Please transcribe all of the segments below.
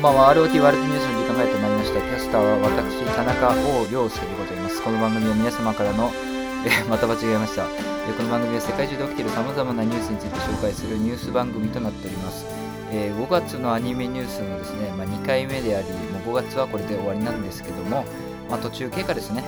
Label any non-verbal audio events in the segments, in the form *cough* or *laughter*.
んばんは。ROT ワールドニュースの時間がやってまいりました。キャスターは私田中王陽介でございます。この番組は皆様からの *laughs* えまた間違えました。えこの番組は世界中で起きている様々なニュースについて紹介するニュース番組となっております、えー5月のアニメニュースのですね、まあ、2回目でありもう5月はこれで終わりなんですけども、まあ、途中経過ですね。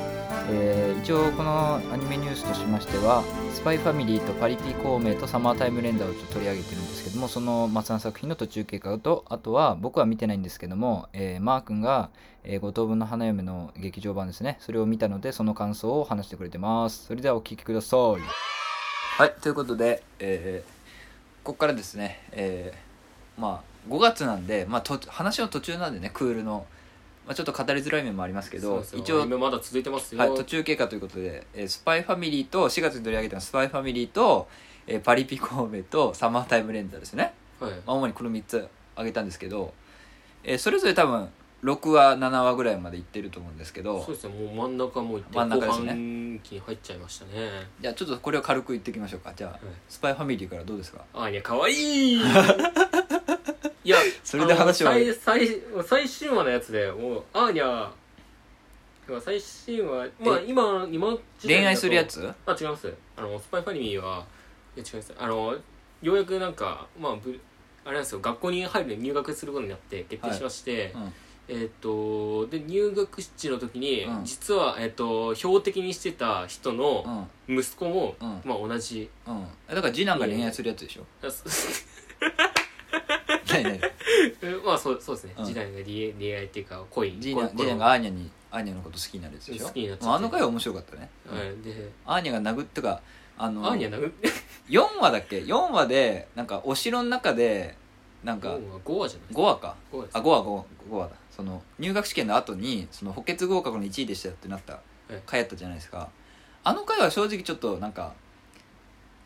えー一応このアニメニュースとしましては「スパイファミリー」と「パリピ孔明」と「サマータイムレンダー」をちょっと取り上げてるんですけどもその松田作品の途中経過とあとは僕は見てないんですけども、えーマー君が、えー五等分の花嫁の劇場版ですね。それを見たのでその感想を話してくれてます。それではお聞きください。はいということで、えーここからですね、えーまあ5月なんで、まあ、と話の途中なんでねクールの、まあ、ちょっと語りづらい面もありますけど一応今まだ続いてますよ、はい、途中経過ということで、えースパイファミリーと4月に取り上げたスパイファミリーと、えーパリピ孔明とサマータイムレンダーですね、はい。まあ、主にこの3つ挙げたんですけど、えーそれぞれ多分6話7話ぐらいまでいってると思うんですけどそうですね。もう真ん中もういって真ん中ですね。後半期に入っちゃいましたね。じゃあちょっとこれを軽く言っていきましょうか。じゃあ、はい。スパイファミリーからどうですか？あいや可愛いい *laughs* やそれで話は。最最最新話のやつでもうアーニャ最新話まあえ今今恋愛するやつ？あ違います。あのスパイファミリーはいや違います。あのようやくなんかまあぶあれなんですよ。学校に入る入学することになって決定しまして、うん。えーっとで入学式の時に、うん。実は、えーっと標的にしてた人うのん。息子も、うん。まあ同じ。うん。だから次男が恋愛するやつでしょ？あそ何何えまあそうそうですね、うん。時代が恋恋愛っていうか恋次男がアーニャにアーニャのこと好きになるやつでしょ？好きになっちゃって。まああの回は面白かったね、はい。でアーニャが殴ってかあのアーニャなう4話だっけ？4話でなんかお城の中でなんか5話じゃない？5話か？5話です。あ5話 5, 5話だ。その入学試験の後にその補欠合格の1位でしたよってなった。回やったじゃないですか。あの回は正直ちょっとなんか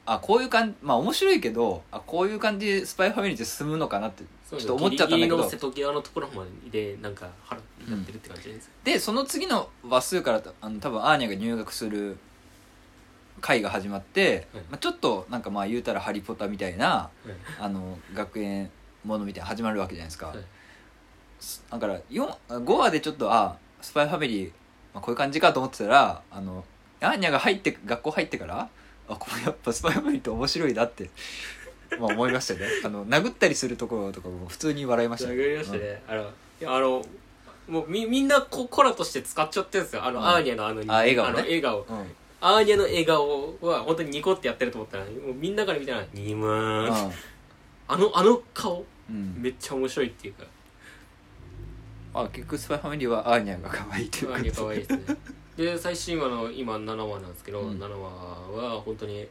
あこういう感じまあ面白いけどあこういう感じでスパイファミリーって進むのかなってちょっと思っちゃったんだけど。ギリギリの瀬戸際のところまででなんか腹やってるって感じです、でその次の話数からあの多分アーニャが入学する回が始まって、はい。まあ、ちょっとなんかまあ言うたら「ハリポタ」みたいなはい。あの学園ものみたいなの始まるわけじゃないですか、はい。だから4 5話でちょっとあスパイファミリー、まあ、こういう感じかと思ってたらあのアーニャが入って学校入ってからあこれやっぱスパイファミリーって面白いなって、まあ、思いましたよね。*laughs* あの殴ったりするところとかも普通に笑いました殴りましたね、あのいやあのもうみみんなこコラとして使っちゃってるんですよ。あの、うん。アーニャのあのあ笑顔ね。の笑顔。うん、うんアーニャの笑顔は本当にニコってやってると思ったらもうみんなから見たら「ニムー。*laughs* ン」あのあの顔うん。めっちゃ面白いっていうか。あ結局スパイファミリーはアーニャが可愛いというアーニャ可愛いですねで最新話の今7話なんですけど、うん。7話は本当に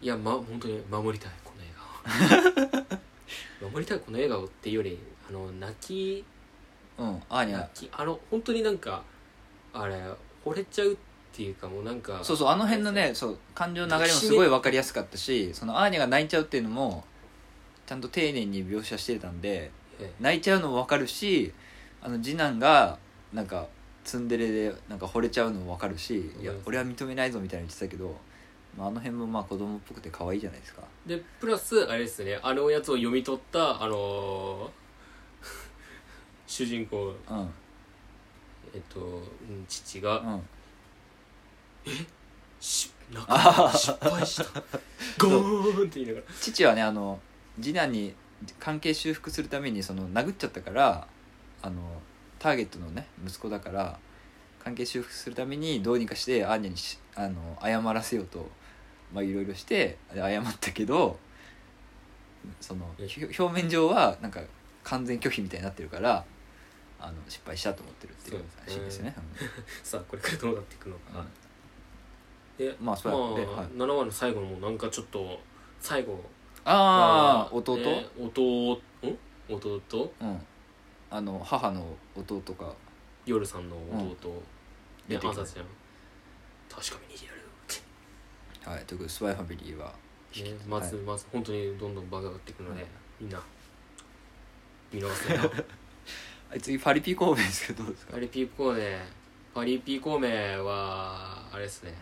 いやま本当に守りたいこの笑顔 *laughs* 守りたいこの笑顔っていうよりあの泣きうんアーニャ泣きあの本当になんかあれ惚れちゃうっていうかもうなんかそうそうあの辺のねそう感情の流れもすごい分かりやすかったしそのアーニャが泣いちゃうっていうのもちゃんと丁寧に描写してたんでえ泣いちゃうのも分かるしあの次男がなんかツンデレでなんか惚れちゃうのも分かるしいやうん俺は認めないぞみたいな言ってたけど、まあ、あの辺もまあ子供っぽくて可愛いじゃないですか。でプラスあれですねあのやつを読み取ったあのー *laughs* 主人公うん。うんえっとうん父がしなか失敗した。ゴーンって言いながら。父はねあの次男に関係修復するためにその殴っちゃったからあのターゲットのね息子だから関係修復するためにどうにかしてアーニャにしあの謝らせようとまあいろいろしてで謝ったけどその表面上はなんか完全拒否みたいになってるからあの失敗したと思ってるっていうそう。らしいですよね。*laughs* さあこれからどうなっていくのか、うん。でまあそうやではい。7話の最後のもなんかちょっと最後。ああ弟、ね弟？ん？弟？うんあの母の弟か。夜さんの弟、で出てきた。アンサーちゃん確かに似てるって。はい、ということでスパイファミリーは。ね、まず、はい。まず本当にどんどんバカがっていくので、はい。みんな見逃すなよ。*laughs* はい次パリピ神戸ですけどどうですか？パリピ孔明パリピ孔明はあれですね。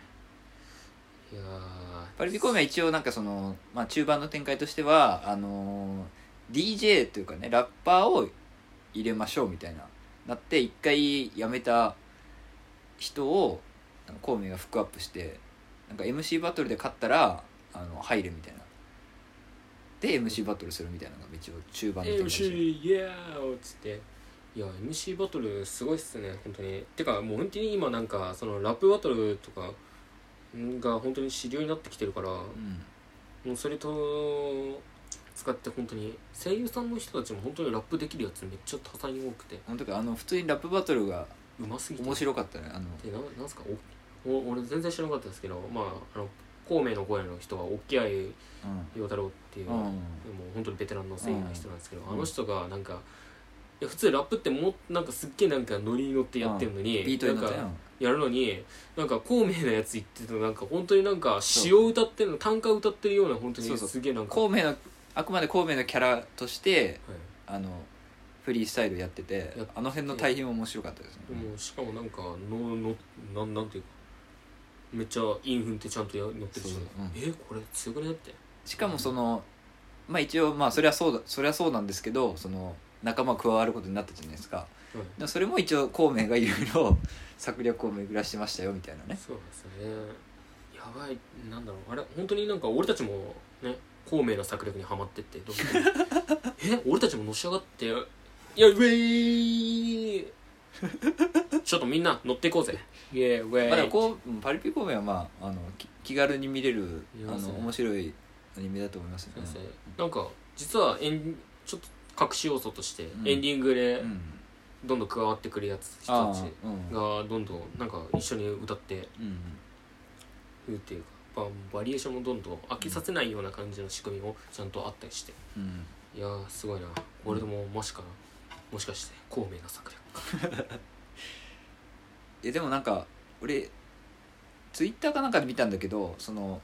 いやーパリピ孔明は一応なんかその、まあ、中盤の展開としてはあのー DJ というかねラッパーを入れましょうみたいな。なって一回辞めた人を孔明がフックアップしてなんか MC バトルで勝ったらあの入るみたいな。で MC バトルするみたいなのが一応中盤みたいな感じ MC イエーっつって。いや MC バトルすごいっすね本当に。てかもう本当に今なんかそのラップバトルとかが本当に主流になってきてるからうん。もうそれと使って本当に声優さんの人たちも本当にラップできるやつめっちゃ多彩に多くて。本当かあの普通にラップバトルがうますぎて。面白かったねあの。でななんすかおお俺全然知らなかったですけどまああの孔明の声の人は沖合う陽太郎っていう、ん、うん。もう本当にベテランの声優の人なんですけど、うん。あの人がなんかいや普通ラップってもうなんかすっげえなんかノリに乗ってやってるのに、ビートやるのになんか孔明のやつ言ってるとなんか本当になんか詩を歌ってるの短歌歌ってるような本当にすげえなんか孔明のあくまで孔明のキャラとしてはい。あのフリースタイルやっててやってあの辺の対比も面白かったですね。でもしかもなんかののなんなんていうかめっちゃインフンってちゃんとや乗ってるし、そうん。えこれ強くねって。しかもそのまあ一応まあそれはそうだそれはそうなんですけどその仲間加わることになったじゃないですか。はい。でもそれも一応孔明がいろいろ *laughs* 策略を巡らしてましたよみたいなね。そうですね。やばいなんだろう。あれ本当になんか俺たちもね孔明の策略にはまってってどんどんえ？俺たちものし上がっていやウェイちょっとみんな乗っていこうぜ。イエーウェイ、まあでもこううんパリピ孔明はまああのき気軽に見れるあの面白いアニメだと思いますよね。先生。なんか実はエンちょっと隠し要素としてうん。エンディングでうん。どんどん加わってくるやつ人たちうんがどんどんなんか一緒に歌ってうん。るっていうかババリエーションもどんどん飽きさせないような感じの仕組みもちゃんとあったりして。うん。いやーすごいな。俺でももしかもしかして孔明の策略かいやでもなんか俺ツイッターかなんかで見たんだけどその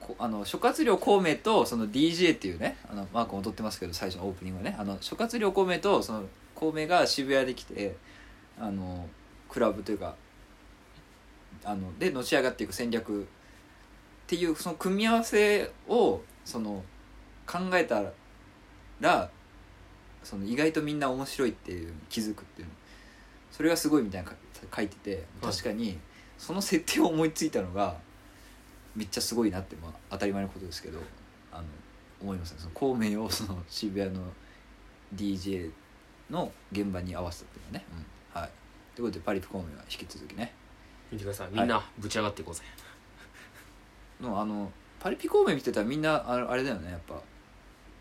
こあの諸葛亮孔明とその DJ っていうねあのマークも踊ってますけど最初のオープニングはね。あの諸葛亮孔明とその孔明が渋谷で来てあのクラブというかあのでのし上がっていく戦略っていうその組み合わせをその考えたらその意外とみんな面白いっていう気づくっていうそれがすごいみたいな書いてて確かにその設定を思いついたのがめっちゃすごいなって、まあ、当たり前のことですけどあの思いますね。その孔明をその渋谷の DJ の現場に合わせたっていうのね、うん、はい。ということでパリピ孔明は引き続きね。見てください。みんなぶち上がっていこうぜ、のあのパリピ孔明見てたらみんなああれだよねやっぱ。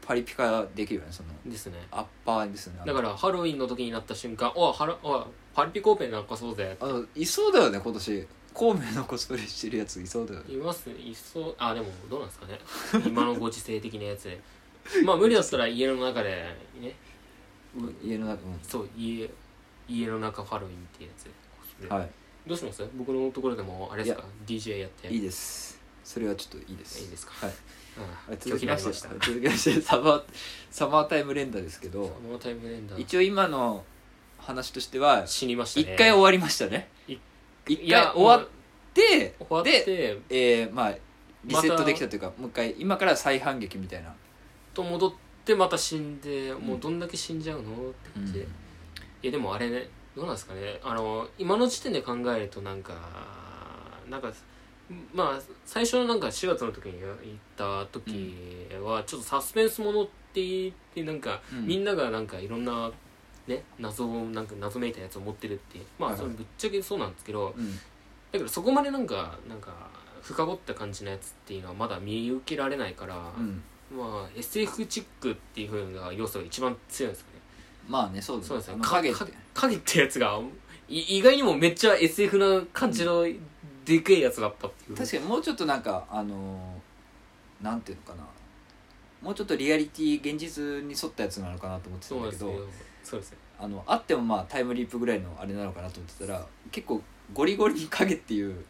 パリピ化できるよねその。ですね。アッパーですよね。だからハロウィンの時になった瞬間「おいハロおいパリピコーペンなんかそうぜあのいそうだよね今年。孔明のコスプレしてるやついそうだよ」ね。いますいそう。あでもどうなんですかね。今のご時世的なやつで。まあ *laughs* 無理だったら家の中でね。家の中うん。そう家家の中ハロウィンっていうやつ。でコスプレはい。どうします？僕のところでもあれですか？DJ やって。いいですそれはちょっといいです。いいですか？はい。続きまして。た続きましてサマーサマータイム連打ですけど。このタイムレンダー。一応今の話としては死にましたね。一回終わりましたね。い一回終わって終わってえーまあリセットできたというかもう一回今から再反撃みたいな。と戻ってまた死んでん。もうどんだけ死んじゃうのって感じいやでもあれねどうなんですかね。あの今の時点で考えるとなんかなんかまあ最初のなんか4月の時に行った時はちょっとサスペンスものって言ってなんか、うん。みんながなんかいろんなね謎をなんか謎めいたやつを持ってるってまはいはい。あそれぶっちゃけそうなんですけど、うん。だけどそこまでなんかなんか深掘った感じのやつっていうのはまだ見受けられないから、うん。まあ SF チックっていうふうな要素が一番強いんですよね。まあねそうだそうですね影。影ってやつがい意外にもめっちゃ SF な感じのでけえやつだったっていう。確かにもうちょっとなんかあのーなんていうのかな。もうちょっとリアリティ現実に沿ったやつなのかなと思ってたんだけどそうですねそうですねあのあってもまあタイムリープぐらいのあれなのかなと思ってたら結構ゴリゴリに影っていう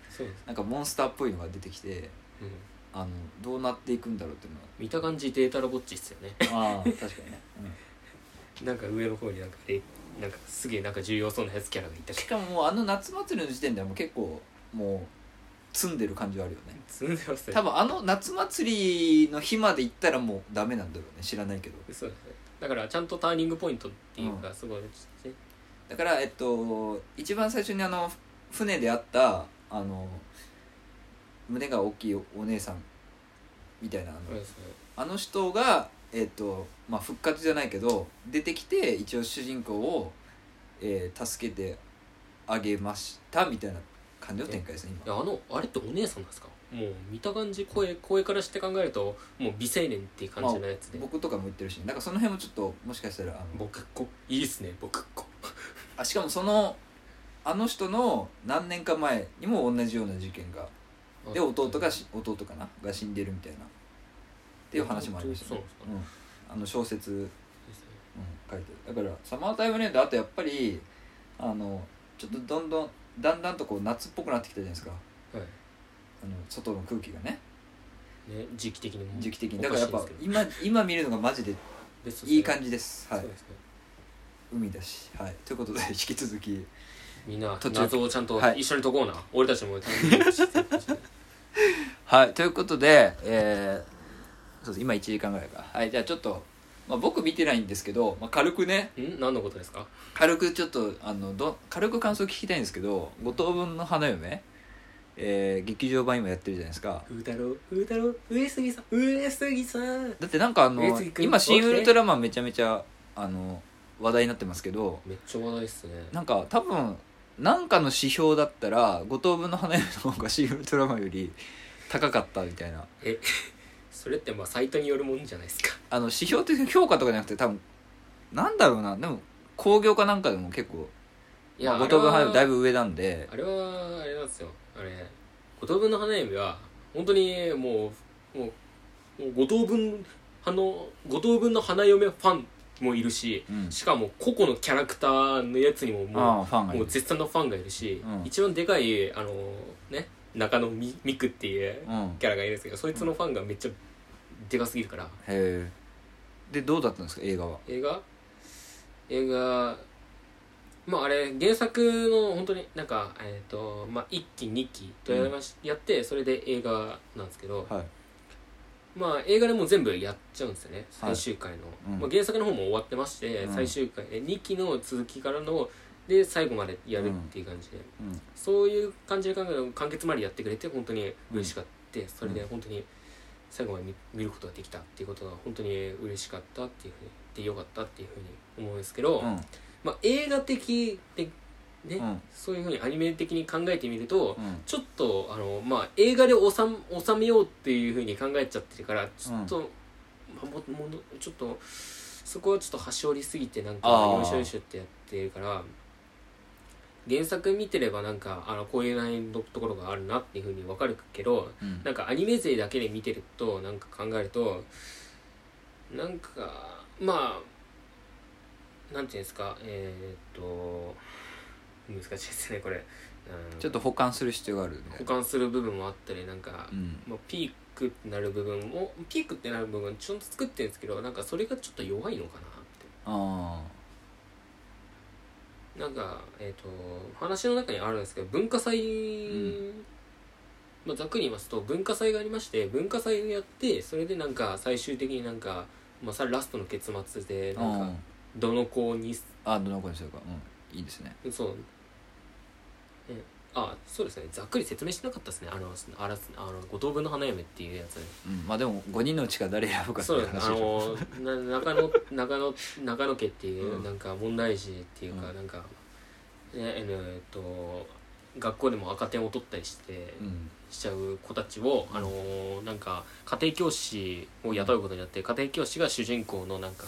なんかモンスターっぽいのが出てきてうん、あのどうなっていくんだろうっていうの見た感じデータロボッチっすよね。はああ確かにね、なんか上の方になんかえなんかすげえなんか重要そうなやつキャラがいたしかももうあの夏祭りの時点ではもう結構もう積んでる感じはあるよね。積んでますね。多分あの夏祭りの日まで行ったらもうダメなんだろうね。知らないけど。そうですね。だからちゃんとターニングポイントっていうかすごいですね。だからえっと一番最初にあの船で会ったあの胸が大きいお姉さんみたいなあの,、あの人がえっとまあ復活じゃないけど出てきて一応主人公を、えー助けてあげましたみたいな展開ですねい今。やあのあれってお姉さんなんですか？もう見た感じ声声からして考えるともう美青年っていう感じのやつで、僕とかも言ってるし、ね、だからその辺もちょっともしかしたらあの僕っ子？いいっすね僕っ子。あしかもそのあの人の何年か前にも同じような事件がで弟がし弟かな？が死んでるみたいな。っていう話もありましたそうねなんですか、うん、あの小説、うん、書いてる。だからサマータイムレンドあとやっぱりあのちょっとどんどんだんだんとこう夏っぽくなってきたじゃないですか。はい。あの外の空気がね。ね時期的にも時期的に。おだからやっぱしいんですけど。今今見るのがマジでいい感じです。はい。そうですね。海だし。はい。ということで *laughs* 引き続きみんな途中謎をちゃんとはい。一緒に解こうな、俺たちも。*laughs* はい。ということでえー、そうです。今1時間ぐらいか。はい。じゃあちょっと、まあ、僕見てないんですけど、まあ、軽くねん？何のことですか？軽くちょっとあのど軽く感想聞きたいんですけど五等分の花嫁えー、劇場版今やってるじゃないですか。風太郎風太郎上杉さん上杉さん。だってなんかあの今「新ウルトラマン」めちゃめちゃあの話題になってますけどめっちゃ話題っすね。なんか多分なんかの指標だったら五等分の花嫁の方が「新ウルトラマン」より高かったみたいな。え？それってまあサイトによるもんじゃないですか。あの指標って評価とかじゃなくて多分なんだろうな。でも興行かなんかでも結構いや、まあ、五等分の花嫁だいぶぶ上なんで。あれはあれなんですよ。あれ五等分の花嫁は本当にもうもうもう五等分あの五等分の花嫁ファンもいるしうん。しかも個々のキャラクターのやつにもあもうもう絶賛のファンがいるし、うん。一番でかいあのね中野みミクっていううん。キャラがいるんですけどそいつのファンがめっちゃでかすぎるから。へえでどうだったんですか？映画は。映画？映画まああれ原作の本当になんかえっ、とまあ1期2期とやりまし、やってそれで映画なんですけど、はい。まあ映画でもう全部やっちゃうんですよねはい。最終回の、うん。まあ、原作の方も終わってまして、うん。最終回で2期の続きからので最後までやるっていう感じで、うん。そういう感じで完結までやってくれて本当に嬉しかった、それで本当に最後まで見見ることができたっていうことが本当に嬉しかったっていうふうにでよかったっていうふうに思うんですけど、うん。まあ、映画的でね、うん。そういうふうにアニメ的に考えてみると、うん。ちょっとあの、まあ、映画で収め収めようっていうふうに考えちゃってるからちょっと、まあ、もものちょっとそこはちょっと端折りすぎてなんかよいしょよいしょってやってるから原作見てればなんかあのこういう内容のところがあるなっていうふうに分かるけどうん。なんかアニメ勢だけで見てるとなんか考えるとなんかまあなんていうんですかえーっと難しいですねこれ、うん、ちょっと保管する必要があるね。保管する部分もあったりなんか、うん。まあ、ピークってなる部分もピークってなる部分ちゃんと作ってるんですけどなんかそれがちょっと弱いのかなって。あなんかえっ、と話の中にあるんですけど文化祭、ん。まあ、ざっくり言いますと文化祭がありまして文化祭をやってそれでなんか最終的になんか、まあ、さラストの結末であなんかどの子にあどの子にするか。うん。いいですね。そう、えあそうですね。ざっくり説明してなかったですね。あのあらすあの五等分の花嫁っていうやつ。うん。まあでも5人のうちから誰選ぶかってそういう話です。あのな中野中野中野家っていう、うん。なんか問題児っていうか、うん。なんかねえーっと学校でも赤点を取ったりして、うん。しちゃう子たちを、あのーなんか家庭教師を雇うことによって家庭教師が主人公のなんか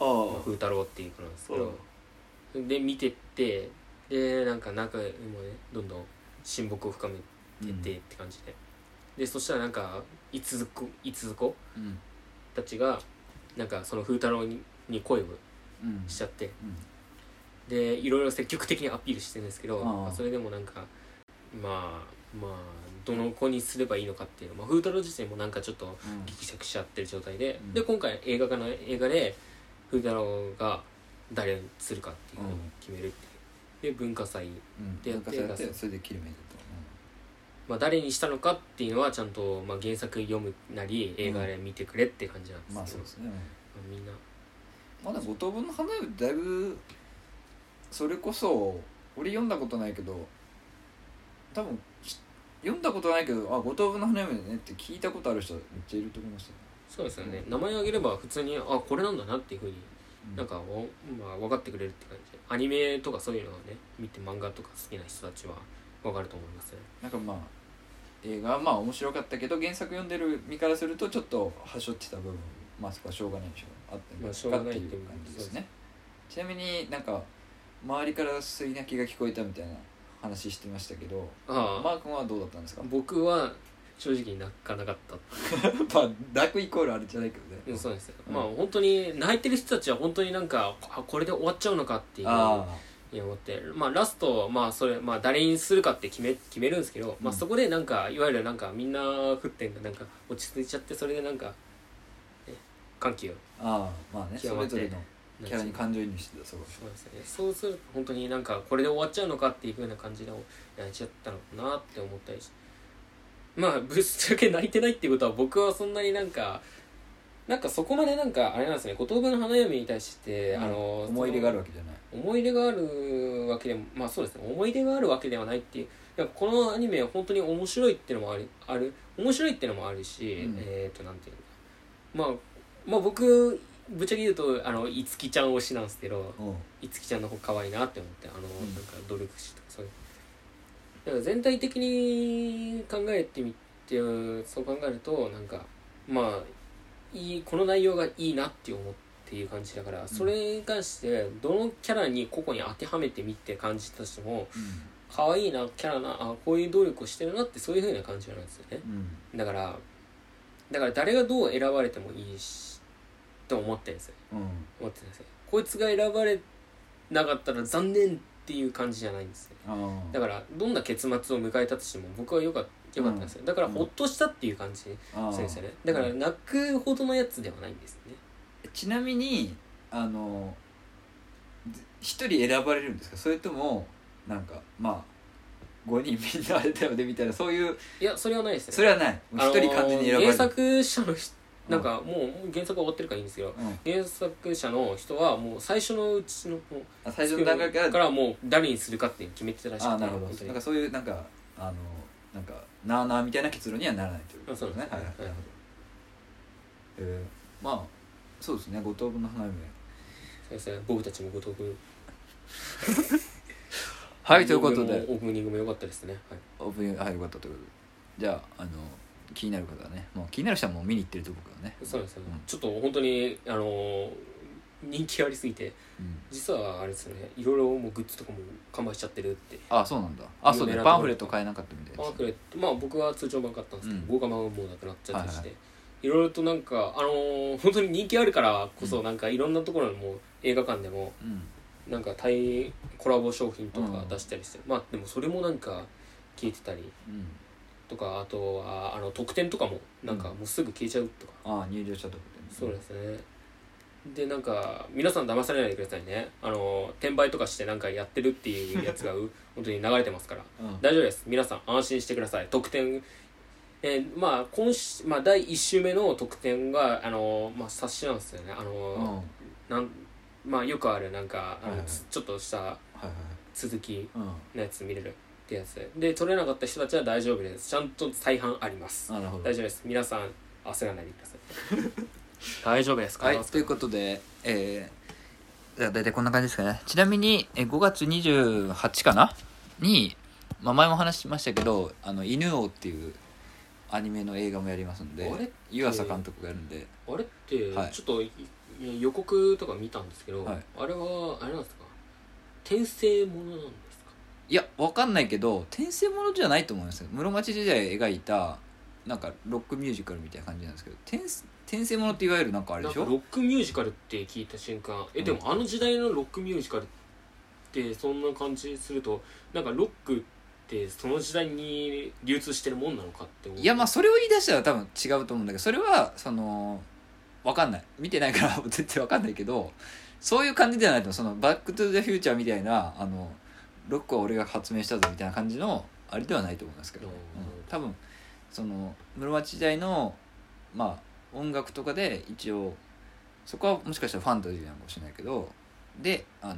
ああ。風太郎っていう子なんですけど、で見てってでなんか仲もねどんどん親睦を深めてってって感じで、でそしたらなんかいつずこいつずこうん。たちがなんかその風太郎にに恋をうん。しちゃって。うん。でいろいろ積極的にアピールしてるんですけどああ。まあそれでもなんかまあまあどの子にすればいいのかっていうの、まあ、風太郎自身もなんかちょっとうん。ギクシャクしちゃってる状態で、うん。で今回映画化の映画で風太郎が誰にするかっていうのを決めるっていう、で文化祭うん。でやって文化祭やってそれで切り目だと。まあ、誰にしたのかっていうのはちゃんと、まあ、原作読むなり映画で見てくれって感じなんですけど、まあそうですね。まあみんな。まだ五等分の花嫁だいぶそれこそ俺読んだことないけど多分し読んだことないけどあ五等分の花嫁だねって聞いたことある人めっちゃいると思いますよ、そうですよね。名前あげれば普通にあこれなんだなっていうふうにうんなんかお、まあ、分かってくれるって感じ。でアニメとかそういうのはね見て漫画とか好きな人たちは分かると思いますね。なんかまあ映画はまあ面白かったけど原作読んでる身からするとちょっとはしょってた部分まあそこはしょうがないでしょう。あったまあんしょうがないっていう感じですね。ちなみになんか周りから吸い泣きが聞こえたみたいな話してましたけどああ、マー君はどうだったんですか？僕は正直泣かなかった。*laughs* まあ泣くイコールあれじゃないけどね。うんそうですよ、うん。まあ本当に泣いてる人たちは本当になんかあこれで終わっちゃうのかっていうあいや思って。まあラストまあそれまあ誰にするかって決め決めるんですけど、まあうん。そこでなんかいわゆるなんかみんな沸点がなんか落ち着いちゃってそれでなんか、ね、歓喜をああまあね。そ極まってれぞれのキャラに感情移入してたそうそうですね。そうすると本当になんかこれで終わっちゃうのかっていうふうな感じでやっちゃったのかなって思ったりしまあぶっちゃけ泣いてないっていうことは僕はそんなになんかなんかそこまでなんかあれなんですね。五等分の花嫁に対して、あの思い入れがあるわけじゃない。思い入れがあるわけでもまあそうですね。思い入れがあるわけではないっていうなんかこのアニメは本当に面白いっていうのもあるある。面白いっていうのもあるし、うん。えっ、となんていうのまあまあ僕ぶっちゃけ言うとあのいつきちゃん推しなんですけどうん。いつきちゃんの方可愛いなって思ってあの、ん。なんか努力しとかそういうだから全体的に考えてみてそう考えるとなんかまあいいこの内容がいいなって思っていう感じだから、それに関してどのキャラに個々に当てはめてみて感じたとしても可愛いなキャラなあこういう努力をしてるなってそういう風な感じなんですよね。うん。だからだから誰がどう選ばれてもいいしと思ってるんですよ。うん。思ってるんですよ。こいつが選ばれなかったら残念っていう感じじゃないんですだからどんな結末を迎えたとしても僕はよかったよかったんですよ。だからほっとしたっていう感じそうですよね。だから泣くほどのやつではないんですね。ちなみにあのず一人選ばれるんですか？それともなんかまあ5人みんなあれだよね？みたいなそういう。いやそれはないですね。それはない。あのー一人完全に選ばれる。原作者の人なんかもう原作終わってるからいいんですけどうん。原作者の人はもう最初のうちの最初の段階からもう誰にするかって決めてたらしくてなるほど。なんかそういうなんかあのなんかなあなあみたいな結論にはならないということあそうですね。はいはい。はい。なるほど。えー、まあそうですね。五等分の花嫁。そうですね。僕たちもごとくはいということで。オープニングも良かったですね。はい。オープニングはいよかったということで。じゃああの気になる方はねもう気になる人はもう見に行ってると僕はね。そうですよね、うん。ちょっと本当にあのー人気ありすぎてうん。実はあれですよね。いろいろもうグッズとかも完売しちゃってるってあそうなんだ。あそうね。パンフレット買えなかったみたいですパンフレットまあ僕は通常版買ったんですけど、うん。豪華版はもうなくなっちゃったりして、はいいろいろとなんかあのー本当に人気あるからこそなんかいろんなところでも映画館でもうん。なんか対コラボ商品とかうん。出したりして、まあでもそれもなんか消えてたりうんとかあとはあの特典とかもなんかもうすぐ消えちゃうとか、ああ入場者とかそうですね。でなんか皆さん騙されないでくださいね。あの転売とかしてなんかやってるっていうやつがう *laughs* 本当に流れてますから。うん。大丈夫です。皆さん安心してください。特典えーまあ今週、まあ、第1週目の特典があの、まあ、冊子なんですよね。あうん。の、なんまあよくあるなんかあの、はいはいつちょっとしたはいはい。続きうん。のやつ見れるってやつ。でで取れなかった人たちは大丈夫です。ちゃんと再販あります。あなるほど。大丈夫です。皆さん焦らないでください。*laughs* 大丈夫ですはいということでえー、じゃあ大体こんな感じですかね。ちなみにえ5月28かな？に、まあ、前も話しましたけど「あの犬王」っていうアニメの映画もやりますんであれ湯浅監督がやるんで。あれってはい。ちょっと予告とか見たんですけど、はい。あれはあれなんですか？転生ものなんですか？いやわかんないけど転生ものじゃないと思いますよ。室町時代描いたなんかロックミュージカルみたいな感じなんですけど転転生ものっていわゆるなんかあれでしょ？ロックミュージカルって聞いた瞬間えでもあの時代のロックミュージカルってそんな感じするとなんかロックってその時代に流通してるもんなのかって思う。いやまあそれを言い出したら多分違うと思うんだけどそれはそのわかんない。見てないから *laughs* 絶対わかんないけどそういう感じではないとその「バック・トゥ・ザ・フューチャー」みたいなあのロックは俺が発明したぞみたいな感じのあれではないと思いますけど、うん。うん。多分その室町時代のまあ音楽とかで一応そこはもしかしたらファンタジーなのかもしれないけどであの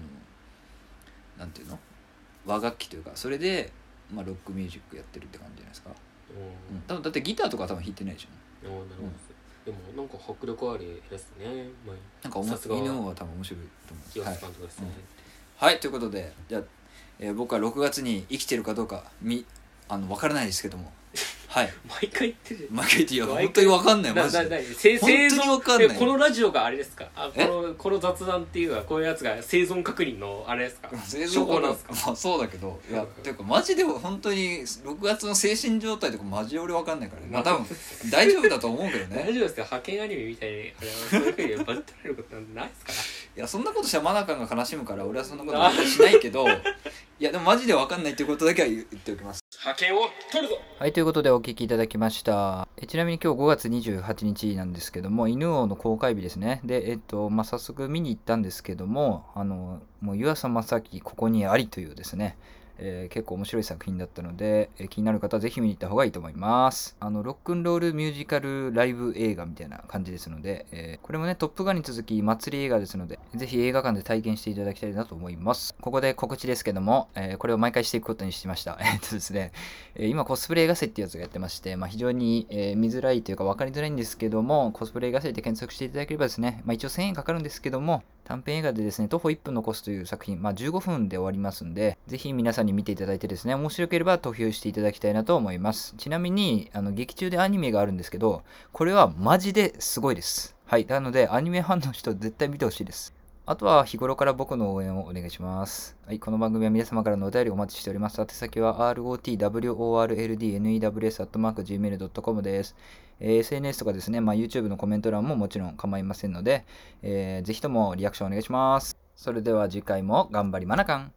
なんていうの？和楽器というかそれで、まあ、ロックミュージックやってるって感じじゃないですか、うん。うん、多分だってギターとかは多分弾いてないでしょ。あーなるほど。でもなんか迫力あるですね。まあなんかおもさすが犬は多分面白いと思うんです。清はい。はい、ということでじゃあ、えー僕は6月に生きてるかどうかみあの分からないですけども。*laughs* はい。毎回言ってる負けていや毎回。本当に分かんないマジで。生存わかんない。えこのラジオがあれですか？あこえのこの雑談っていうのはこういうやつが生存確認のあれですか？*laughs* 生証拠なんですか？まあそうだけど。いやていうかマジで本当に6月の精神状態とかマジで俺分かんないから。ねまあ多分 *laughs* 大丈夫だと思うけどね。大丈夫ですか派遣アニメみたいにあれはそういうふうにバッてられることなんてないですからいやそんなことしたらマナカンが悲しむから俺はそんなことはしないけど *laughs* いやでもマジで分かんないっていうことだけは言っておきます派遣を取るぞはい、ということでお聞きいただきました。えちなみに今日5月28日なんですけども、犬王の公開日ですね。で、えっと、まあ、早速見に行ったんですけども、あの、もう湯浅正樹ここにありというですね、えー結構面白い作品だったので、えー気になる方はぜひ見に行った方がいいと思います。あの、ロックンロールミュージカルライブ映画みたいな感じですので、えーこれもね、トップガンに続き祭り映画ですので、ぜひ映画館で体験していただきたいなと思います。ここで告知ですけども、えこれを毎回していくことにしました。*laughs* えっとですね、え今コスプレ映画祭っていうやつがやってまして、まあ、非常に、え見づらいというか分かりづらいんですけども、コスプレ映画祭で検索していただければですね、まあ、一応1000円かかるんですけども、短編映画でですね、徒歩1分残すという作品、まあ、15分で終わりますんで、ぜひ皆さんに見ていただいてですね、面白ければ投票していただきたいなと思います。ちなみに、あの劇中でアニメがあるんですけど、これはマジですごいです。はい。なので、アニメファンの人絶対見てほしいです。あとは日頃から僕の応援をお願いします。はい、この番組は皆様からのお便りお待ちしております。宛先は rotworldnews.gmail.com です。えー SNS とかですね、まあ、YouTube のコメント欄ももちろん構いませんので、えーぜひともリアクションお願いします。それでは次回も頑張りまなかん。